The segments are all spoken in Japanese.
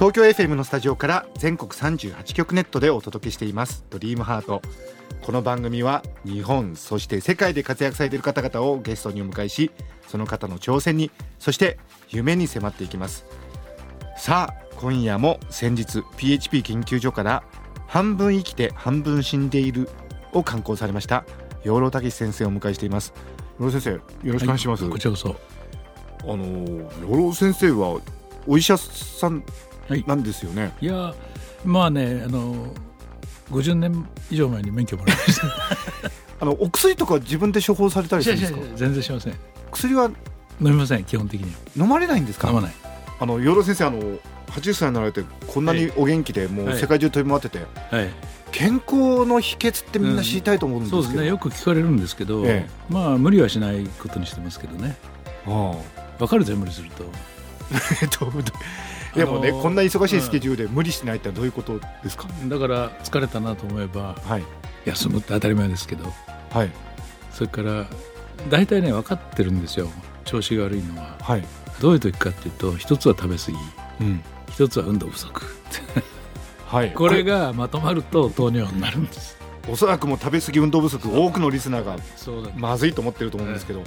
東京 FM のスタジオから全国38局ネットでお届けしています。ドリームハート。この番組は日本そして世界で活躍されている方々をゲストにお迎えしその方の挑戦にそして夢に迫っていきます。さあ今夜も先日 PHP 研究所から半分生きて半分死んでいるを刊行されました養老孟先生をお迎えしています。養老先生よろしくお願いします、こちらこそ。あの養老先生はお医者さんはいなんですよね。いや、まあね、あの。50年以上前に免許もらいました。あのお薬とか自分で処方されたりするんですか？全然しません。薬は？飲みません、基本的に飲まれないんですか？は。飲まない。あの養老先生あの80歳になられてこんなにお元気でもうはい世界中飛び回ってて、はい。健康の秘訣ってみんな知りたいと思うんですけど。そうですね、よく聞かれるんですけど、えまあ無理はしないことにしてますけどね。あわかるぜ無理すると。あえっとでもね、あのーこんな忙しいスケジュールで無理しないってどういうことですか？だから疲れたなと思えばはい休むって当たり前ですけど、はいそれから大体ね分かってるんですよ。調子が悪いのははい。どういう時かっていうと、一つは食べ過ぎ、うん。一つは運動不足。はい。これがまとまると糖尿になるんです。おそらくもう食べ過ぎ運動不足多くのリスナーがそうだ、まずいと思ってると思うんですけど、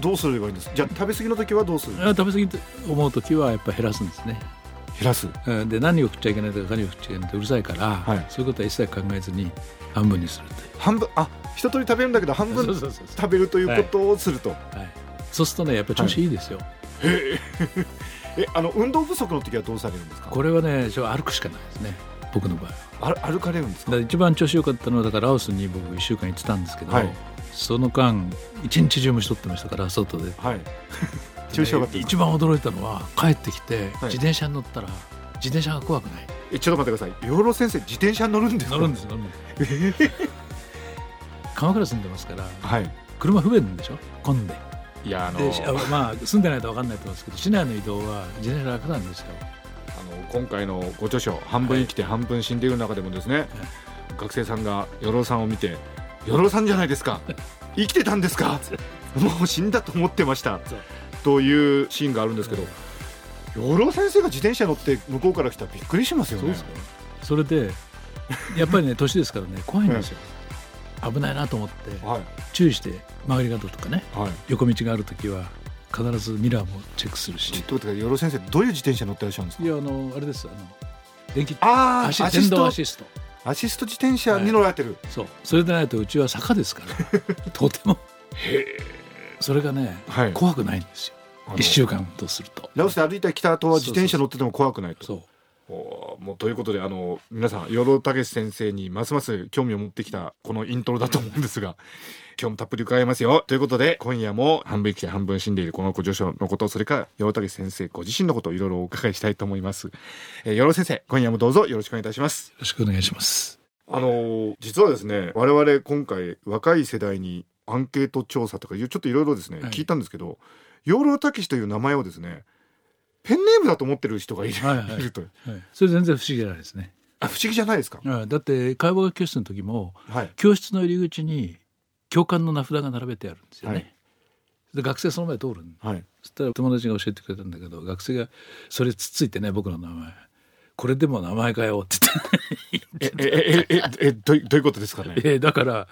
どうすればいいんです？じゃあ食べ過ぎの時はどうする？あ食べ過ぎと思う時はやっぱ減らすんですね。減らす？うん。で何を食っちゃいけないとか何を食っちゃいけないってうるさいから、はいそういうことは一切考えずに半分にするという。半分？あ一通り食べるんだけど半分食べるということをすると、はい、そうするとねやっぱり調子いいですよ。え。あの運動不足の時はどうされるんですか？これはね歩くしかないですね僕の場合は。あ歩かれるんですか？一番調子良かったのはだからラオスに僕1週間行ってたんですけど、はいその間一日中虫取ってましたから外で。はい 調子よかったです一番驚いたのは帰ってきてはい自転車に乗ったら自転車が怖くない。えちょっと待ってください養老先生自転車に乗るんですか？乗るんです乗るんです。鎌倉住んでますからはい車不便でしょ？混んで。いやあのでしあまあ住んでないと分かんないと思うんですけど市内の移動は自転車楽なんですよ。あの今回のご著書「半分生きて半分死んでいる」中でもですね、学生さんが養老さんを見て「養老さんじゃないですか。生きてたんですか？もう死んだと思ってました。そう」というシーンがあるんですけど養老先生が自転車乗って向こうから来たらびっくりしますよね。それでやっぱりね 年ですからね怖いんですよ。危ないなと思ってはい。注意して曲がり角とかねはい。横道がある時は必ずミラーもチェックするし。ちょっと待ってください養老先生どういう自転車乗ってらっしゃるんですか？いやあのあれですあの電気あアシスト？アシスト。アシスト自転車に乗られてる、そう。それでないとうちは坂ですから。とても。それがね、はい。怖くないんですよ。あの一週間とすると。ラオスで歩いてきた後は自転車乗ってても怖くないと。そうもうということであの皆さん養老孟先生にますます興味を持ってきたこのイントロだと思うんですが今日もたっぷり伺いますよ。ということで今夜も半分生きて半分死んでいるこのご助手のことそれから養老孟先生ご自身のことをいろいろお伺いしたいと思います、えー、養老先生今夜もどうぞよろしくお願いいたします。よろしくお願いします。あのー実はですね我々今回若い世代にアンケート調査とかいうちょっといろいろですね、はい。聞いたんですけど養老孟という名前をですねペンネームだと思ってる人がいる,、はいはい。いると。はい、それ全然不思議じゃないですね。あ不思議じゃないですか、はい。だって会話学教室の時もはい。教室の入り口に教官の名札が並べてあるんですよね、はい。で学生その前通るんはい。そしたら友達が教えてくれたんだけど学生がそれつっついてね僕の名前これでも名前かよって言って。えええええ どういどういうことですかね？えーだから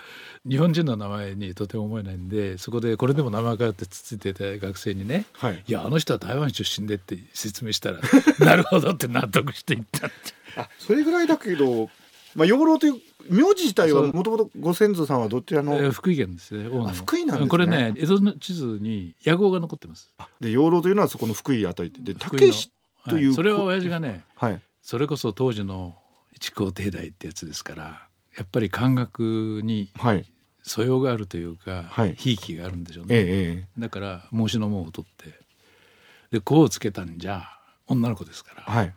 日本人の名前にとても思えないんでそこでこれでも名前かよってつっついてた学生にねはい。いやあの人は台湾出身でって説明したら なるほどって納得していったって。あそれぐらいだけどまあ養老という名字自体はもともとご先祖さんはどちらの、えー福井県ですね福井なんですね。これね江戸の地図に屋号が残ってます。で養老というのはそこの福井あたりで武志という、はい。それは親父がねはいそれこそ当時の一皇帝大ってやつですからやっぱり漢学にはい。素養があるというか、はい。ひいきがあるんでしょうええね、ええ。だから孟子の門を取ってで「子をつけたんじゃ女の子ですから、はい。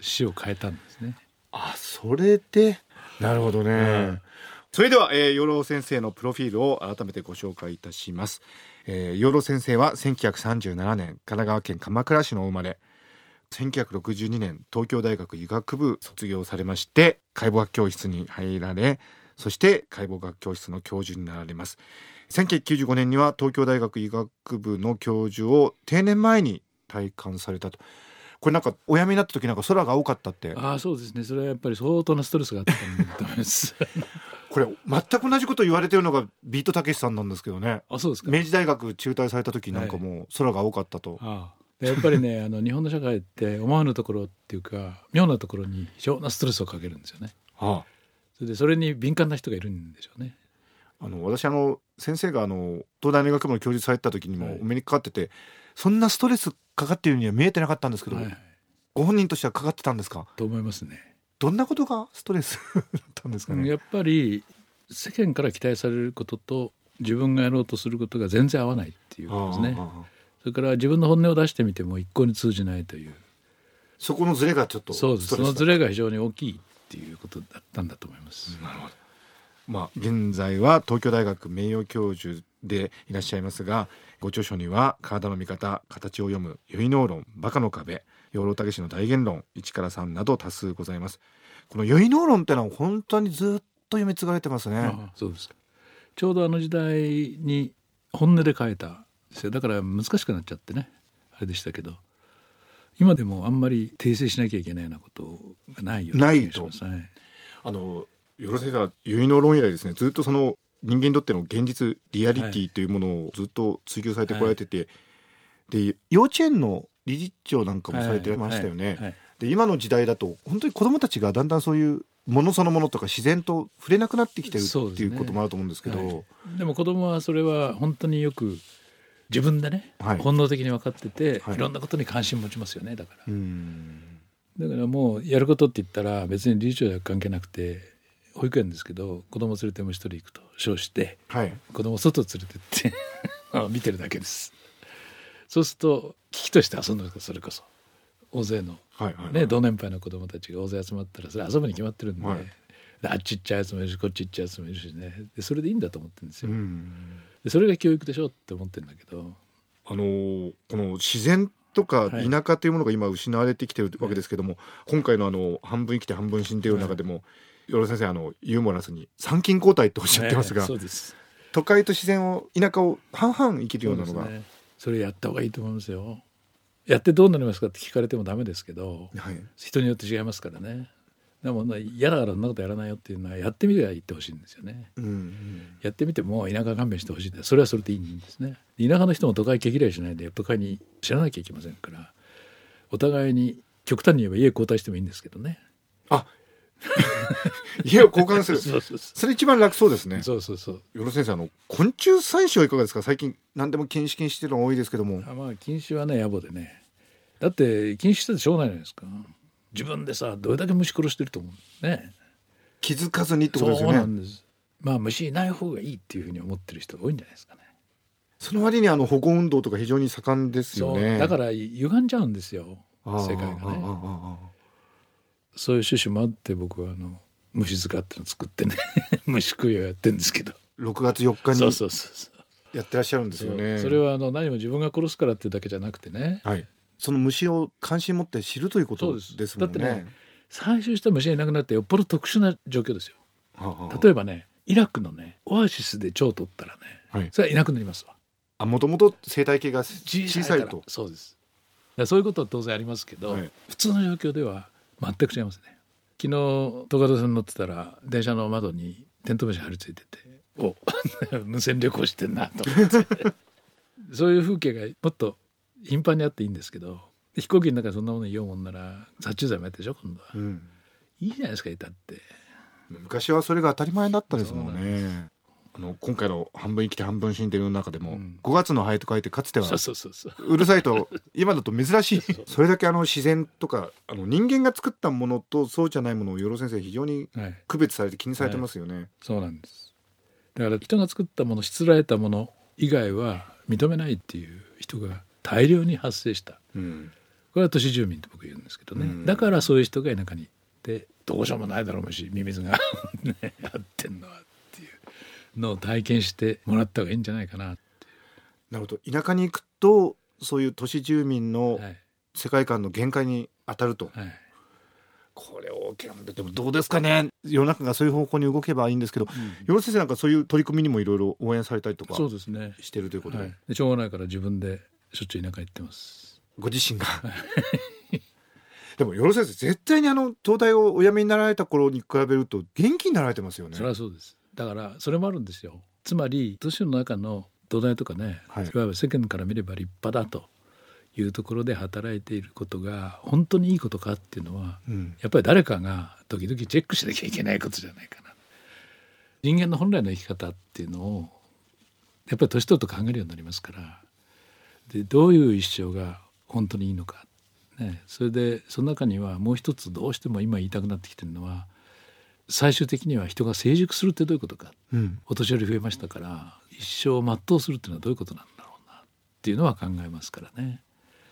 詩を変えたんですね。あそれで？なるほどね、うん。それでは、えー、養老先生のプロフィールを改めてご紹介いたします、えー、養老先生は1937年神奈川県鎌倉市のお生まれ1962年東京大学医学部卒業されまして解剖学教室に入られそして解剖学教室の教授になられます。1995年には東京大学医学部の教授を定年前に退官されたと。これなんかお辞めになった時なんか空が多かったって。ああそうですね。それはやっぱり相当なストレスがあったんだと思います。これ全く同じこと言われてるのがビートたけしさんなんですけどね。あそうですか。明治大学中退された時なんかもう空が多かったと、ああでやっぱりね あの日本の社会って思わぬところっていうか妙なところに非常なストレスをかけるんですよね。あそれでそれに敏感な人がいるんでしょうね。あの私あの先生があの東大の医学部の教授されてた時にはいもお目にかかってて、そんなストレスかかっているには見えてなかったんですけど、はいはい、ご本人としてはかかってたんですか？と思いますね。どんなことがストレス？だったんですかね、やっぱり世間から期待されることと自分がやろうとすることが全然合わないっていうことですね。ああああそれから自分の本音を出してみても一向に通じないという。そこのズレがちょっとそうです。そのズレが非常に大きいっていうことだったんだと思います。まあ、現在は東京大学名誉教授でいらっしゃいますがご著書には「体の見方形を読む結納論バカの壁養老たけしの大言論1から3」など多数ございます。この結納論ってのは本当にずっと読み継がれてますね。ああそうですか。ちょうどあの時代に本音で書いたんですよ。だから難しくなっちゃってね。あれでしたけど。今でもあんまり訂正しなきゃいけないようなことがないような気がしますはい。あのよろ先生は結納論以来ですね。ずっとその人間にとっての現実リアリティというものをずっと追求されてこられてて、で幼稚園の理事長なんかもされてましたよね、はいはい。で今の時代だと本当に子どもたちがだんだんそういうものそのものとか自然と触れなくなってきてるっていうこともあると思うんですけど。はい。でも子供はそれは本当によく自分でね、はい。本能的に分かってて、はい。い、ろんなことに関心持ちますよねだから、うん。だからもうやることって言ったら別に理事長は関係なくて保育園ですけど子供連れてもう一人行くと称してはい。子供外連れてって あ見てるだけです。そうすると危機として遊んでるそれこそ。大勢の、ね、同年配の子供たちが大勢集まったらそれ遊ぶに決まってるんで,、はい。であっち行っちゃうやつもいるしこっち行っちゃうやつもいるしね。でそれでいいんだと思ってるんですよ、それが教育でしょって思ってるんだけど。あのーこの自然とかはい。田舎というものが今失われてきてるわけですけども、今回のあの半分生きて半分死んでいる中でも、よろ先生あのユーモラスに参勤交代っておっしゃってますが、ねそうです。都会と自然を田舎を半々生きるようなのが、そね。それやった方がいいと思いますよ。やってどうなりますかって聞かれてもダメですけどはい、人によって違いますからねでもね嫌だからそんなことやらないよっていうのはやってみては言ってほしいんですよね。うんうん。やってみても田舎勘弁してほしいんでそれはそれでいいんですね。田舎の人も都会毛嫌いしないで都会に知らなきゃいけませんからお互いに極端に言えば家交代してもいいんですけどね。あ家を交換する。そうそうそそれ一番楽そうですね。うそうそうそう。よろ先生あの昆虫採取はいかがですか？最近何でも禁止禁止してるのが多いですけども。あまあ禁止はね野暮でね。だって禁止しててしょうがないじゃないですか自分でさどれだけ虫殺してると思うね。気づかずにってことですそうなよねんです。まあ虫いない方がいいっていうふうに思ってる人が多いんじゃないですかね。その割にあの保護運動とか非常に盛んですよそう。ねだから歪んじゃうんですよ。世界がね。そういう趣旨もあって僕はあの虫塚ってのを作ってね。虫食いをやってるんですけど。あ6月4日にそうそうそうそう。やってらっしゃるんですよね。それはあの何も自分が殺すからっていうだけじゃなくてね。はいその虫を関心持って知るということです。もんね。だってね採集した虫がいなくなってよっぽど特殊な状況ですよ。はあ例えばねイラクのねオアシスで蝶を取ったらねはい。それはいなくなりますわ。あもともと生態系が小さいと。そうです。そういうことは当然ありますけど、はい。普通の状況では全く違いますね。昨日東海道線乗ってたら電車の窓にテントウムシ張り付いててお 無線旅行してんなと思って。そういう風景がもっと頻繁にあっていいんですけど飛行機の中でそんなもの言おうもんなら殺虫剤もやってるでしょ今度は、うん。いいじゃないですかいたって。昔はそれが当たり前だったですもんね。あの今回の半分生きて半分死んでる中でも、うん。5月のハエと書いてかつてはそうるさいと 今だと珍しいそれだけあの自然とかあの人間が作ったものとそうじゃないものを与郎先生非常にはい。区別されて気にされてますよね、そうなんです。だから人が作ったものしつらえたもの以外は認めないっていう人が大量に発生した。うん。これは都市住民と僕言うんですけどね、うん。だからそういう人が田舎に行ってどうしようもないだろうしミミズが。ねやってんのはっていうのを体験してもらった方がいいんじゃないかな、なるほど。田舎に行くとそういう都市住民のはい。世界観の限界に当たると、はい。これ大きなでもどうですかね。世の中がそういう方向に動けばいいんですけど与呂先生なんかそういう取り組みにもいろいろ応援されたりとかそうですね、してるということで、はい、でしょうがないから自分でしょっちゅう田舎行ってます。ご自身が。でも与呂先生絶対にあの東大をお辞めになられた頃に比べると元気になられてますよね。それはそうです。だからそれもあるんですよ。つまり都市の中の土台とかね、はい。い、わゆる世間から見れば立派だというところで働いていることが本当にいいことかっていうのはうん。やっぱり誰かが時々チェックしなきゃいけないことじゃないかな。人間の本来の生き方っていうのをやっぱり年取ると考えるようになりますからでどういう一生が本当にいいのか、ね、それでその中にはもう一つどうしても今言いたくなってきてるのは最終的には人が成熟するってどういうことか。うん。お年寄り増えましたから一生を全うするっていうのはどういうことなんだろうなっていうのは考えますからね。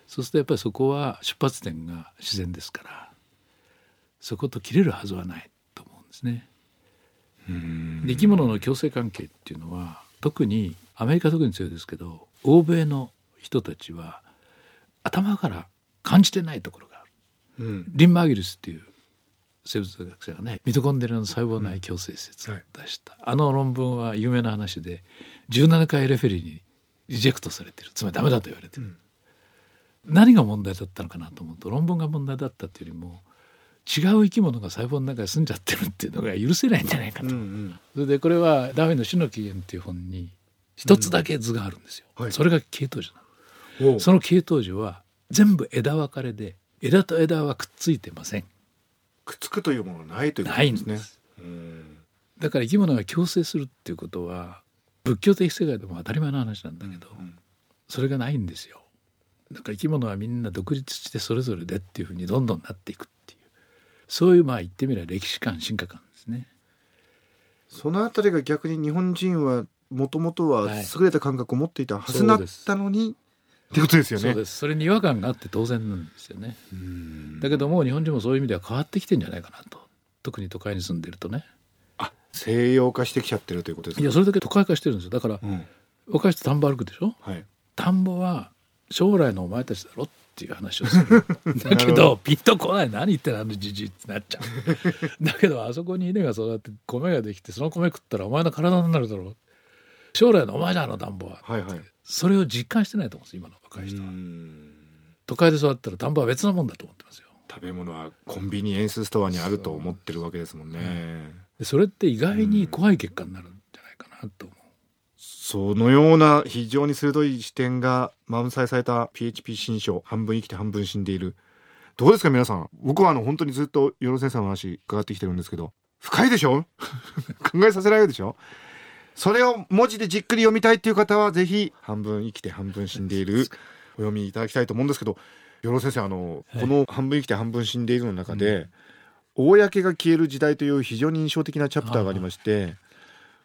そうするとやっぱりそこは出発点が自然ですからそこと切れるはずはないと思うんですね。で生き物の共生関係っていうのは特にアメリカ特に強いですけど欧米の人たちは頭から感じてないところがある。うん。リン・マーギルスっていう生物学者がねミトコンドリアの細胞内共生説を出した、あの論文は有名な話で17回レフェリーにリジェクトされてる。つまりダメだと言われてる、何が問題だったのかなと思うと論文が問題だったっていうよりも違う生き物が細胞の中に住んじゃってるっていうのが許せないんじゃないかと、うんうん。それでこれはダーウィンの「死の起源」っていう本に一つだけ図があるんですよ、はい。それが系統樹なのおうその系統樹は全部枝分かれで枝と枝はくっついてません。くっつくというものはないということないですね。んです。うん。だから生き物が共生するっていうことは仏教的世界でも当たり前の話なんだけど、うんそれがないんですよ。だから生き物はみんな独立してそれぞれでっていうふうにどんどんなっていくっていう。そういうまあ言ってみれば歴史観進化観ですね。そのあたりが逆に日本人はもともとははい。優れた感覚を持っていたはずだったのに、ってことですよね。そうです。それに違和感があって当然なんですよね。うん。だけどもう日本人もそういう意味では変わってきてんじゃないかなと。特に都会に住んでるとね。あ西洋化してきちゃってるということですか？いやそれだけ都会化してるんですよ。だからうん。若い人田んぼ歩くでしょ？はい。田んぼは将来のお前たちだろっていう話をする。だけどピンとこない。何言ってんのじじいってなっちゃう。だけどあそこに稲が育って米ができてその米食ったらお前の体になるだろう将来のお前じあの田んぼははいはい。それを実感してないと思うんです今の若い人は。うん都会で育ったら田んぼは別なもんだと思ってますよ。食べ物はコンビニエンスストアにあると思ってるわけですもんね。でそれって意外に怖い結果になるんじゃないかなと思う。そのような非常に鋭い視点が満載された PHP 新書半分生きて半分死んでいる。どうですか皆さん？僕はあの本当にずっと与呂先生の話伺ってきてるんですけど深いでしょ？考えさせられるでしょ？それを文字でじっくり読みたいっていう方はぜひ半分生きて半分死んでいる。お読みいただきたいと思うんですけど与呂先生あの、はいこの半分生きて半分死んでいるの中で、公が消える時代という非常に印象的なチャプターがありまして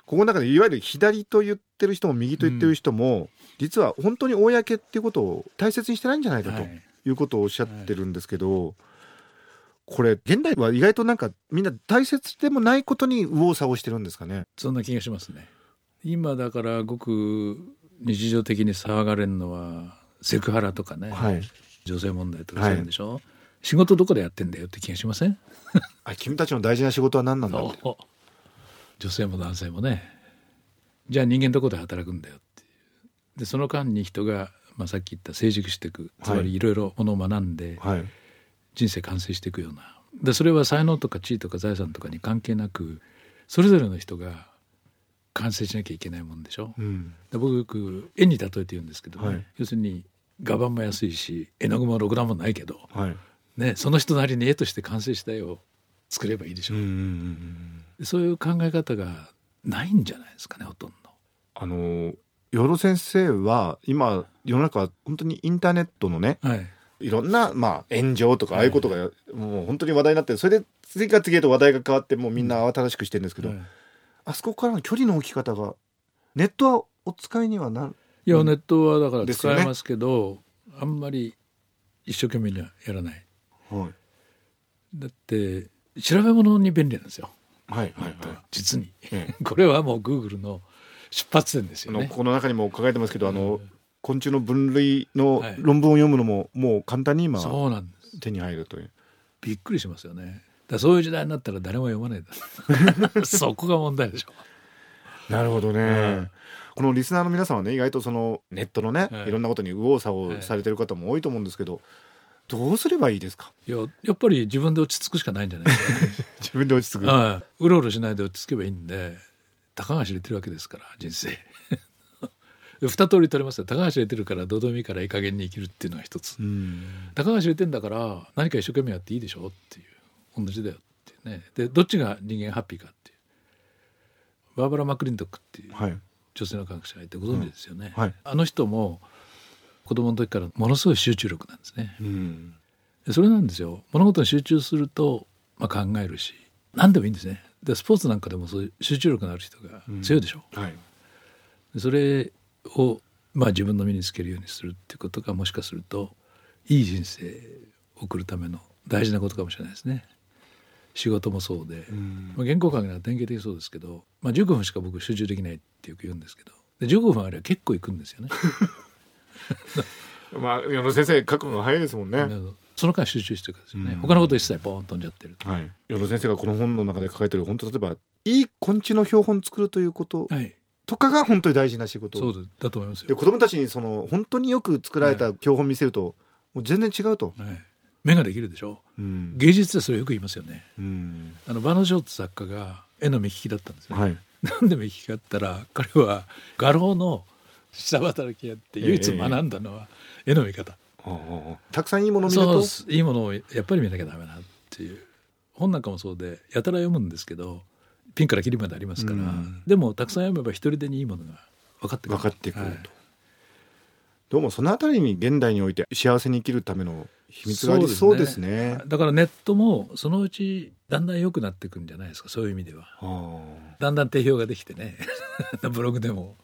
ここの中でいわゆる左と言ってる人も右と言ってる人も、実は本当に公っていうことを大切にしてないんじゃないかとはい。いうことをおっしゃってるんですけど、これ現代は意外となんかみんな大切でもないことに右往左往してるんですかね。そんな気がしますね今だからごく日常的に騒がれるのはセクハラとかね、はい。女性問題とかそういうんでしょ、仕事どこでやってんだよって気がしません？あ君たちの大事な仕事は何なんだって。女性も男性もね。じゃあ人間どこで働くんだよっていう。でその間に人が、まあ、さっき言った成熟していくつまはい。りいろいろものを学んではい。人生完成していくような。でそれは才能とか地位とか財産とかに関係なくそれぞれの人が完成しなきゃいけないもんでしょ、うん。で僕よく絵に例えて言うんですけどね、はい要するに画板も安いし絵の具もろくなもんないけど、はい。ね、その人なりに絵として完成した絵を作ればいいでしょ、う。そういう考え方がないんじゃないですかねほとんど。あの養老先生は今世の中は本当にインターネットのねはいいろんなまあ炎上とかああいうことがもう本当に話題になってそれで次から次へと話題が変わってもうみんな慌ただしくしてるんですけど、はいあそこからの距離の置き方がネットはお使いにはなるいやネットはだから使えますけど、あんまり一生懸命にはやらない。はい。だって調べ物に便利なんですよ、はいはいはい。実に。ええ。これはもう Google の出発点ですよね。この中にも書かれてますけどあの昆虫の分類のはい。論文を読むのももう簡単に今そうなんです。手に入るという。びっくりしますよねだそういう時代になったら誰も読まないだ そこが問題でしょ。なるほどね、うん。このリスナーの皆さんはね意外とそのネットのね、はいい、ろんなことに右往左往されてる方も多いと思うんですけど、どうすればいいですか？いややっぱり自分で落ち着くしかないんじゃないですか。ね 自分で落ち着く。はいうろうろしないで落ち着けばいいんで高橋入れてるわけですから人生。二通り取れますよ。高橋入れてるからどうでもいいからいい加減に生きるっていうのが一つ、うん。高橋入れてんだから何か一生懸命やっていいでしょっていう同じだよっていうね。でどっちが人間ハッピーかっていう。バーバラ・マクリントックっていうはい。女性の科学者がいてご存知ですよね、はい。あの人も子供の時からものすごい集中力なんですね。うん。でそれなんですよ。物事に集中すると、まあ、考えるし何でもいいんですね。でスポーツなんかでもそういう集中力のある人が強いでしょ、はい。でそれを、まあ、自分の身につけるようにするってことがもしかするといい人生を送るための大事なことかもしれないですね仕事もそうで、うん。まあ、原稿書きは典型的にそうですけど、まあ、15分しか僕集中できないってよく言うんですけどで15分あれば結構いくんですよね。まあ矢野先生書くのが早いですもんね、その間集中してるからですよね、うん。他のこと一切ポーン飛んじゃってると。はい。矢野先生がこの本の中で書かれてる本当例えばいい昆虫の標本作るということはい。とかが本当に大事な仕事。そうだだと思いますよ。で子供たちにその本当によく作られた標本見せると、もう全然違うと、はい、目ができるでしょ？うん。芸術でそれよく言いますよね。うん。あのバノ・ショーツ作家が絵の目利きだったんですね、はい。なんで目利きかって言ったら彼は画廊の下働きやって唯一学んだのは絵の見方、ああ。たくさんいいものを見ると？いいものをやっぱり見なきゃダメなっていう。本なんかもそうでやたら読むんですけどピンからキリまでありますから、うん。でもたくさん読めば一人でにいいものが分かってくる。分かってくると、はい。どうもそのあたりに現代において幸せに生きるための秘密がありそうですね。だからネットもそのうちだんだん良くなっていくんじゃないですかそういう意味では。あだんだん定評ができてね。ブログでも。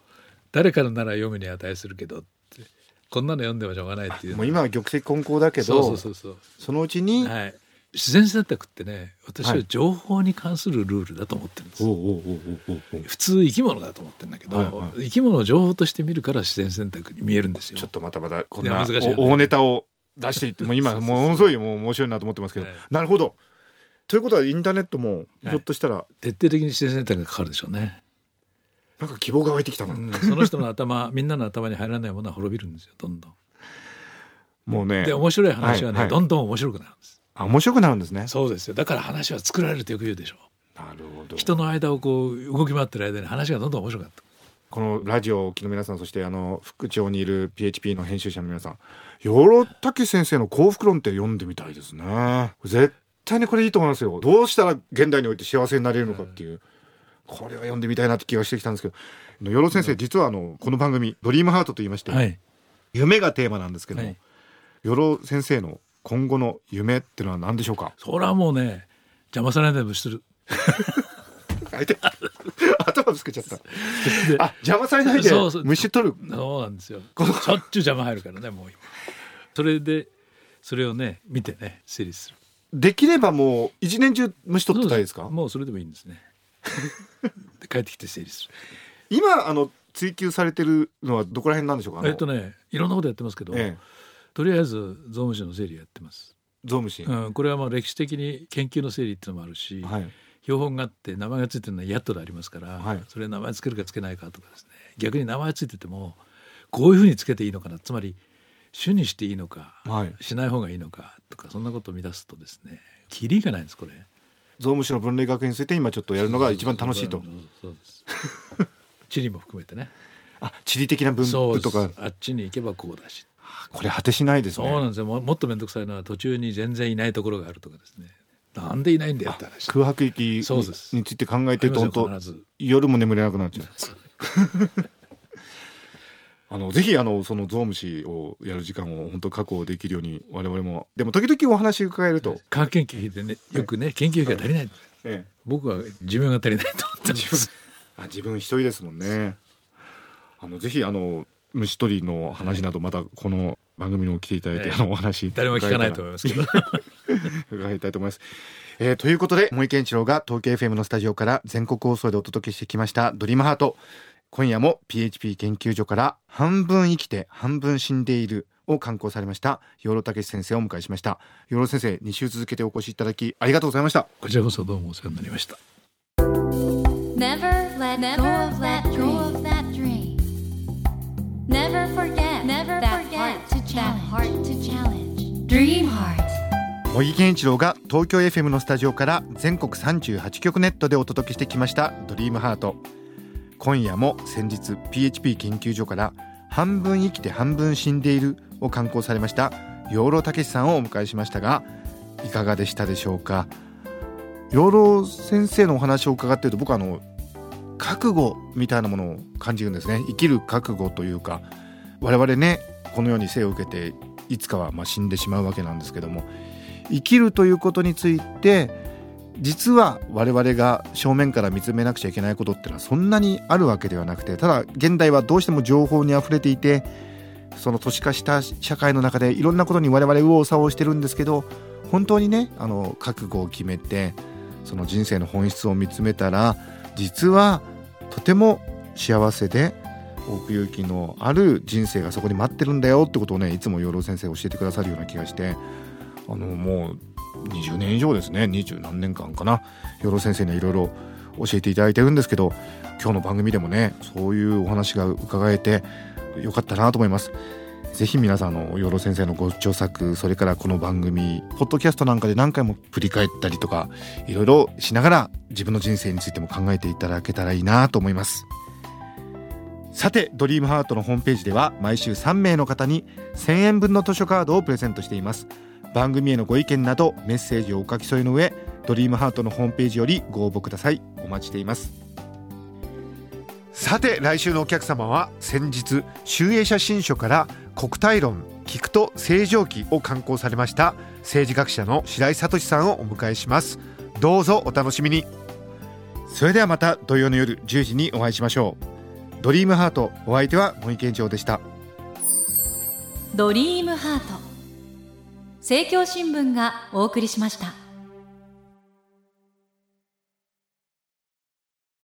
誰からなら読むに値するけどって。こんなの読んでもしょうがないっていう。あもう今は玉石混交だけどそうそうそうそのうちに、はい、自然選択ってね私は情報に関するルールだと思ってるんです、おうおうおうおうおうおう。普通生き物だと思ってるんだけど、はいはい。生き物を情報として見るから自然選択に見えるんですよ。ちょっとまたまたこんな大ネタを出していってもう今ものすごいもう面白いなと思ってますけど、はいなるほど。ということはインターネットもひょっとしたら。徹底的に自然選択がかかるでしょうね、なんか希望が湧いてきたな、うん。その人の頭みんなの頭に入らないものは滅びるんですよどんどん。もうね。で面白い話はね、はいはい。どんどん面白くなるんです。あ面白くなるんですね。そうですよ。だから話は作られるってよく言うでしょ。なるほど。人の間をこう動き回ってる間に話がどんどん面白かったこのラジオをお聞きの皆さんそしてあの副長にいる PHP の編集者の皆さん養老孟先生の幸福論って読んでみたいですね。絶対にこれいいと思いますよ。どうしたら現代において幸せになれるのかっていう、これは読んでみたいなって気がしてきたんですけど養老先生実はあのこの番組「ドリームハート」と言いまして、はい。夢がテーマなんですけども、はい。養老先生の今後の夢っていうのは何でしょうか？それはもうね邪魔されないでもする。相手。頭ぶつけちゃった。であ邪魔されないでそうそう。虫取る。そうなんですよ。しょっちゅう邪魔入るからねもう今。それでそれをね見てね整理する。できればもう一年中虫取ってたいですか？もうそれでもいいんですね。で帰ってきて整理する。今あの追求されてるのはどこら辺なんでしょうか？えっとねいろんなことやってますけど、えとりあえずゾウムシの整理やってます、え、ゾウムシ、うん、これはまあ歴史的に研究の整理っていうのもあるし、はい標本があって名前がついてるのはヤットでありますから、はい。それ名前つけるかつけないかとかですね。逆に名前ついててもこういうふうにつけていいのかな。つまり種にしていいのか、はい。しない方がいいのかとかそんなことを見出すとですねキリがないんですこれ。ゾウムシの分類学について今ちょっとやるのが一番楽しいと。そうそうです。地理も含めてね。あ地理的な分布とか。あっちに行けばこうだし。これ果てしないですね。そうなんですよ。ももっと面倒くさいのは途中に全然いないところがあるとかですねなんでいないんだよって話。空白域について考えてると本当夜も眠れなくなっちゃう。あのぜひあのそのゾウムシをやる時間を本当確保できるように我々もでも時々お話伺えると、科学研究費でねよくね研究費が足りない、ええ。僕は寿命が足りないと思ってます。あ自分一人ですもんね。あのぜひあの虫取りの話などまたこの番組にも来ていただいて、ええ。あのお話誰も聞かないと思いますけど。伺いたいと思います。えーということで森健一郎が東京 FM のスタジオから全国放送でお届けしてきました「ドリームハート。今夜も PHP 研究所から「半分生きて半分死んでいる」を刊行されました養老孟先生をお迎えしました。養老先生2週続けてお越しいただきありがとうございました。こちらこそどうもお世話になりました。Never let go of that dream. Never forget never that forget heart to that heart to challenge. Dream heart. 茂木健一郎が東京 FM のスタジオから全国38局ネットでお届けしてきました「ドリームハート今夜も先日 PHP 研究所から「半分生きて半分死んでいる」を刊行されました養老孟さんをお迎えしましたがいかがでしたでしょうか？養老先生のお話を伺っていると僕はあの覚悟みたいなものを感じるんですね。生きる覚悟というか我々ねこのように生を受けていつかはまあ死んでしまうわけなんですけども生きるということについて実は我々が正面から見つめなくちゃいけないことってのはそんなにあるわけではなくてただ現代はどうしても情報にあふれていてその都市化した社会の中でいろんなことに我々右往左往してるんですけど本当にねあの覚悟を決めてその人生の本質を見つめたら実はとても幸せで奥行きのある人生がそこに待ってるんだよってことをねいつも養老先生教えてくださるような気がして。あのもう20年以上ですね。二十何年間かな。養老先生にはいろいろ教えていただいてるんですけど今日の番組でもねそういうお話が伺えてよかったなと思います。ぜひ皆さんの養老先生のご著作それからこの番組ポッドキャストなんかで何回も振り返ったりとかいろいろしながら自分の人生についても考えていただけたらいいなと思います。さてドリームハートのホームページでは毎週3名の方に1000円分の図書カードをプレゼントしています。番組へのご意見などメッセージをお書き添えの上ドリームハートのホームページよりご応募ください。お待ちしています。さて来週のお客様は先日集英写真書から国体論聞くと正常期を刊行されました政治学者の白井聡さんをお迎えします。どうぞお楽しみに。それではまた土曜の夜10時にお会いしましょう。ドリームハートお相手は森健長でした。ドリームハート。政教新聞がお送りしました